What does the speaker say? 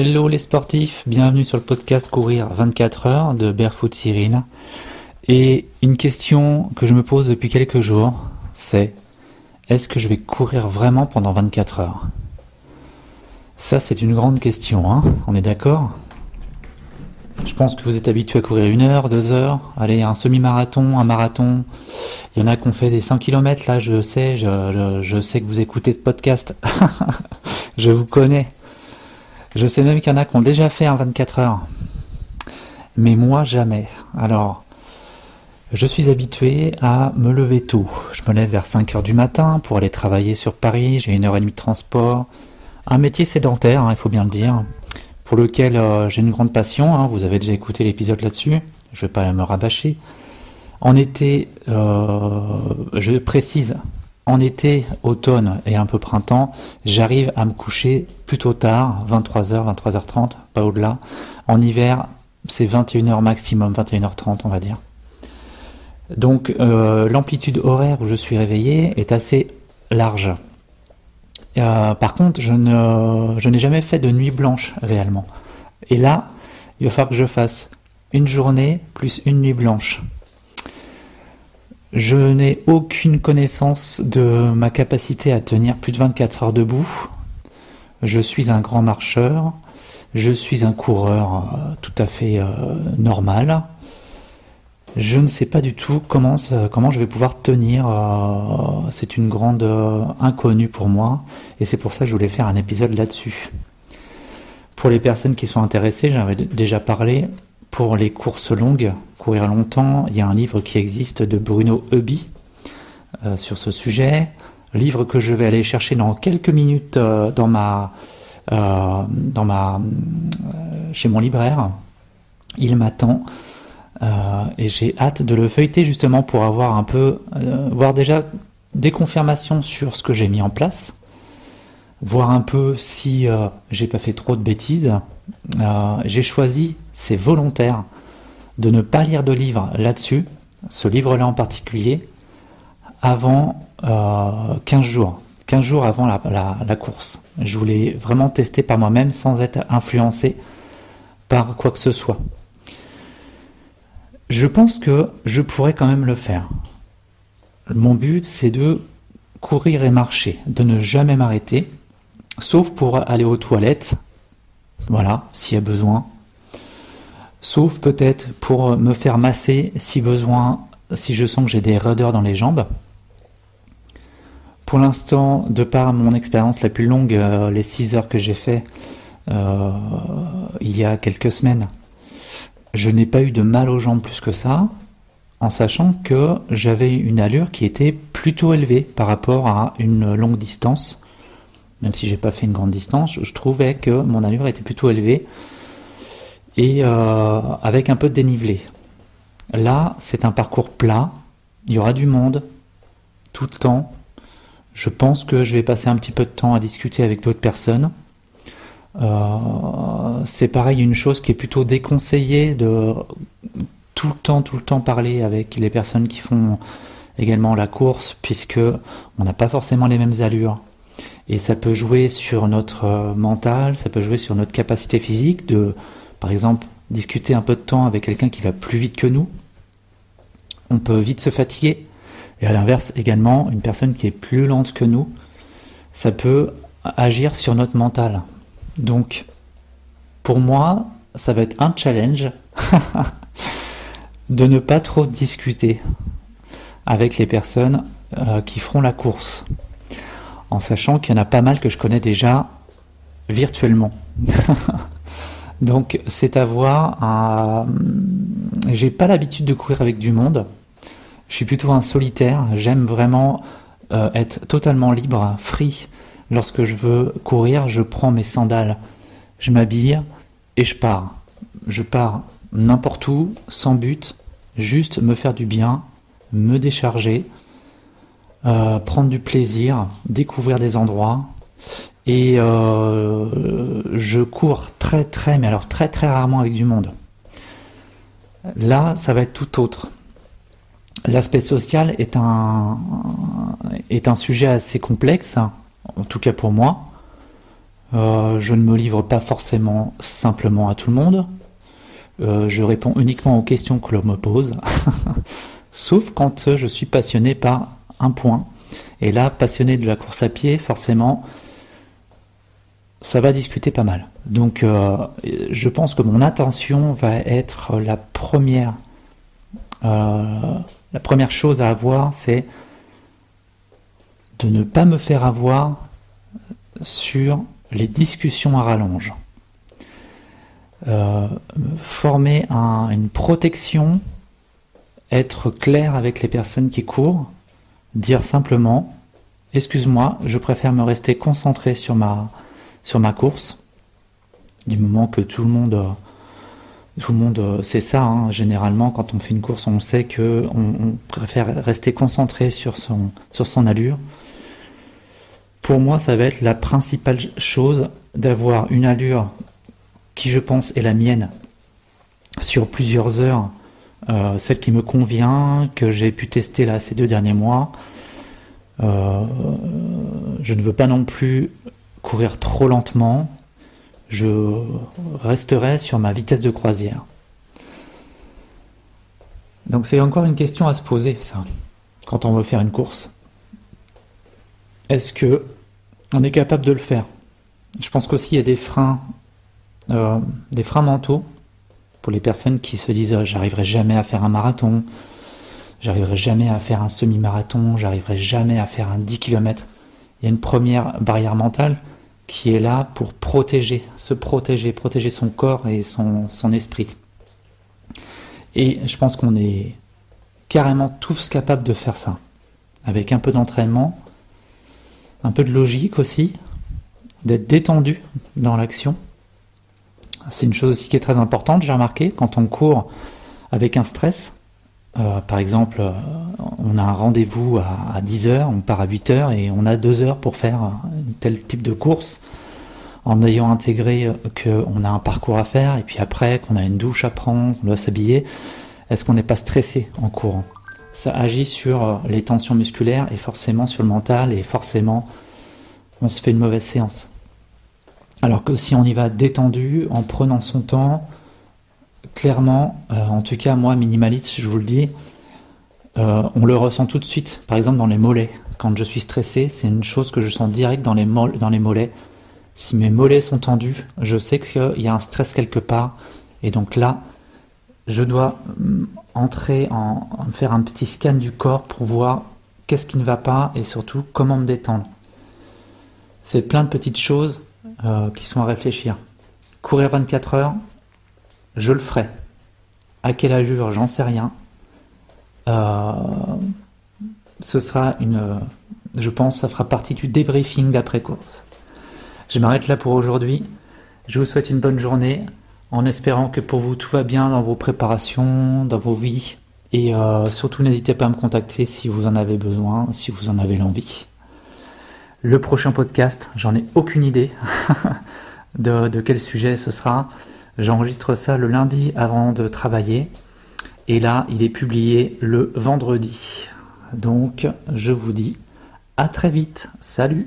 Hello les sportifs, bienvenue sur le podcast Courir 24 heures de Barefoot Cyril. Et une question que je me pose depuis quelques jours, c'est est-ce que je vais courir vraiment pendant 24 heures? Ça c'est une grande question, hein on est d'accord? Je pense que vous êtes habitué à courir une heure, deux heures, allez, un semi-marathon, un marathon. Il y en a qui ont fait des 100 km, là je sais, je, je sais que vous écoutez ce podcast. je vous connais. Je sais même qu'il y en a qui ont déjà fait un 24 heures. Mais moi, jamais. Alors, je suis habitué à me lever tôt. Je me lève vers 5 heures du matin pour aller travailler sur Paris. J'ai une heure et demie de transport. Un métier sédentaire, hein, il faut bien le dire, pour lequel euh, j'ai une grande passion. Hein. vous avez déjà écouté l'épisode là-dessus. Je ne vais pas me rabâcher. En été, euh, je précise, en été, automne et un peu printemps, j'arrive à me coucher plutôt tard, 23h, 23h30, pas au-delà. En hiver, c'est 21h maximum, 21h30 on va dire. Donc euh, l'amplitude horaire où je suis réveillé est assez large. Euh, par contre, je, je n'ai jamais fait de nuit blanche réellement. Et là, il va falloir que je fasse une journée plus une nuit blanche. Je n'ai aucune connaissance de ma capacité à tenir plus de 24 heures debout. Je suis un grand marcheur. Je suis un coureur euh, tout à fait euh, normal. Je ne sais pas du tout comment, comment je vais pouvoir tenir. Euh, c'est une grande inconnue pour moi. Et c'est pour ça que je voulais faire un épisode là-dessus. Pour les personnes qui sont intéressées, j'en avais déjà parlé, pour les courses longues, courir longtemps, il y a un livre qui existe de Bruno Eubi euh, sur ce sujet. Livre que je vais aller chercher dans quelques minutes euh, dans ma, euh, dans ma, chez mon libraire. Il m'attend et j'ai hâte de le feuilleter justement pour avoir un peu, voir déjà des confirmations sur ce que j'ai mis en place, voir un peu si j'ai pas fait trop de bêtises. j'ai choisi c'est volontaire de ne pas lire de livre là-dessus, ce livre-là en particulier, avant 15 euh, jours. 15 jours avant la, la, course. Je voulais vraiment tester par moi-même sans être influencé par quoi que ce soit. Je pense que je pourrais quand même le faire. Mon but, c'est de courir et marcher, de ne jamais m'arrêter, sauf pour aller aux toilettes, voilà, s'il y a besoin, sauf peut-être pour me faire masser si besoin, si je sens que j'ai des raideurs dans les jambes. Pour l'instant, de par mon expérience la plus longue, euh, les 6 heures que j'ai fait euh, il y a quelques semaines, je n'ai pas eu de mal aux jambes plus que ça, en sachant que j'avais une allure qui était plutôt élevée par rapport à une longue distance. Même si j'ai pas fait une grande distance, je trouvais que mon allure était plutôt élevée et euh, avec un peu de dénivelé. Là, c'est un parcours plat, il y aura du monde tout le temps. Je pense que je vais passer un petit peu de temps à discuter avec d'autres personnes. Euh, c'est pareil, une chose qui est plutôt déconseillée de tout le temps, tout le temps parler avec les personnes qui font également la course, puisque on n'a pas forcément les mêmes allures. Et ça peut jouer sur notre euh, mental, ça peut jouer sur notre capacité physique de par exemple, discuter un peu de temps avec quelqu'un qui va plus vite que nous, on peut vite se fatiguer. Et à l'inverse, également, une personne qui est plus lente que nous, ça peut agir sur notre mental. Donc, pour moi, ça va être un challenge de ne pas trop discuter avec les personnes euh, qui feront la course, en sachant qu'il y en a pas mal que je connais déjà virtuellement. Donc c'est à voir. J'ai pas l'habitude de courir avec du monde. Je suis plutôt un solitaire. J'aime vraiment euh, être totalement libre, free. Lorsque je veux courir, je prends mes sandales, je m'habille et je pars. Je pars n'importe où, sans but, juste me faire du bien, me décharger, euh, prendre du plaisir, découvrir des endroits et euh, je cours très très, mais alors très très rarement avec du monde. Là, ça va être tout autre. L'aspect social est un, est un sujet assez complexe, en tout cas pour moi. Euh, je ne me livre pas forcément simplement à tout le monde. Euh, je réponds uniquement aux questions que l'on me pose. Sauf quand je suis passionné par un point. Et là, passionné de la course à pied, forcément, ça va discuter pas mal. Donc, euh, je pense que mon attention va être la première, la première chose à avoir, c'est de ne pas me faire avoir sur les discussions à rallonge. Euh, former une protection, être clair avec les personnes qui courent, dire simplement excuse-moi, je préfère me rester concentré sur ma, sur ma course, du moment que tout le monde tout le monde sait ça. Hein. Généralement, quand on fait une course, on sait que on, préfère rester concentré sur son, sur son allure. Pour moi, ça va être la principale chose d'avoir une allure qui, je pense, est la mienne sur plusieurs heures, euh, celle qui me convient, que j'ai pu tester là ces deux derniers mois. Euh, je ne veux pas non plus courir trop lentement. Je resterai sur ma vitesse de croisière. Donc c'est encore une question à se poser, ça, quand on veut faire une course. Est-ce que on est capable de le faire? Je pense qu'aussi il y a des freins, euh, des freins mentaux pour les personnes qui se disent j'arriverai jamais à faire un marathon, j'arriverai jamais à faire un semi-marathon, j'arriverai jamais à faire un 10 km. Il y a une première barrière mentale qui est là pour protéger, se protéger, protéger son corps et son, esprit. Et je pense qu'on est carrément tous capables de faire ça. Avec un peu d'entraînement, un peu de logique aussi, d'être détendu dans l'action. C'est une chose aussi qui est très importante, j'ai remarqué, quand on court avec un stress. Euh, par exemple, euh, on a un rendez-vous à, 10h, on part à 8h et on a 2 heures pour faire tel type de course en ayant intégré qu'on a un parcours à faire et puis après qu'on a une douche à prendre, qu'on doit s'habiller. Est-ce qu'on n'est pas stressé en courant? Ça agit sur euh, les tensions musculaires et forcément sur le mental et forcément on se fait une mauvaise séance. Alors que si on y va détendu, en prenant son temps, clairement, euh, en tout cas moi minimaliste, je vous le dis, euh, on le ressent tout de suite. Par exemple dans les mollets, quand je suis stressé, c'est une chose que je sens direct dans les, dans les mollets. Si mes mollets sont tendus, je sais qu'il y a un stress quelque part. Et donc là, je dois mm, entrer en, faire un petit scan du corps pour voir qu'est-ce qui ne va pas et surtout comment me détendre. C'est plein de petites choses euh, qui sont à réfléchir. Courir 24 heures, je le ferai. À quelle allure, j'en sais rien. Euh, ce sera une, je pense, ça fera partie du débriefing d'après course. Je m'arrête là pour aujourd'hui. Je vous souhaite une bonne journée en espérant que pour vous tout va bien dans vos préparations, dans vos vies. Et euh, surtout n'hésitez pas à me contacter si vous en avez besoin, si vous en avez l'envie. Le prochain podcast, j'en ai aucune idée de, quel sujet ce sera. J'enregistre ça le lundi avant de travailler. Et là, il est publié le vendredi. Donc, je vous dis à très vite. Salut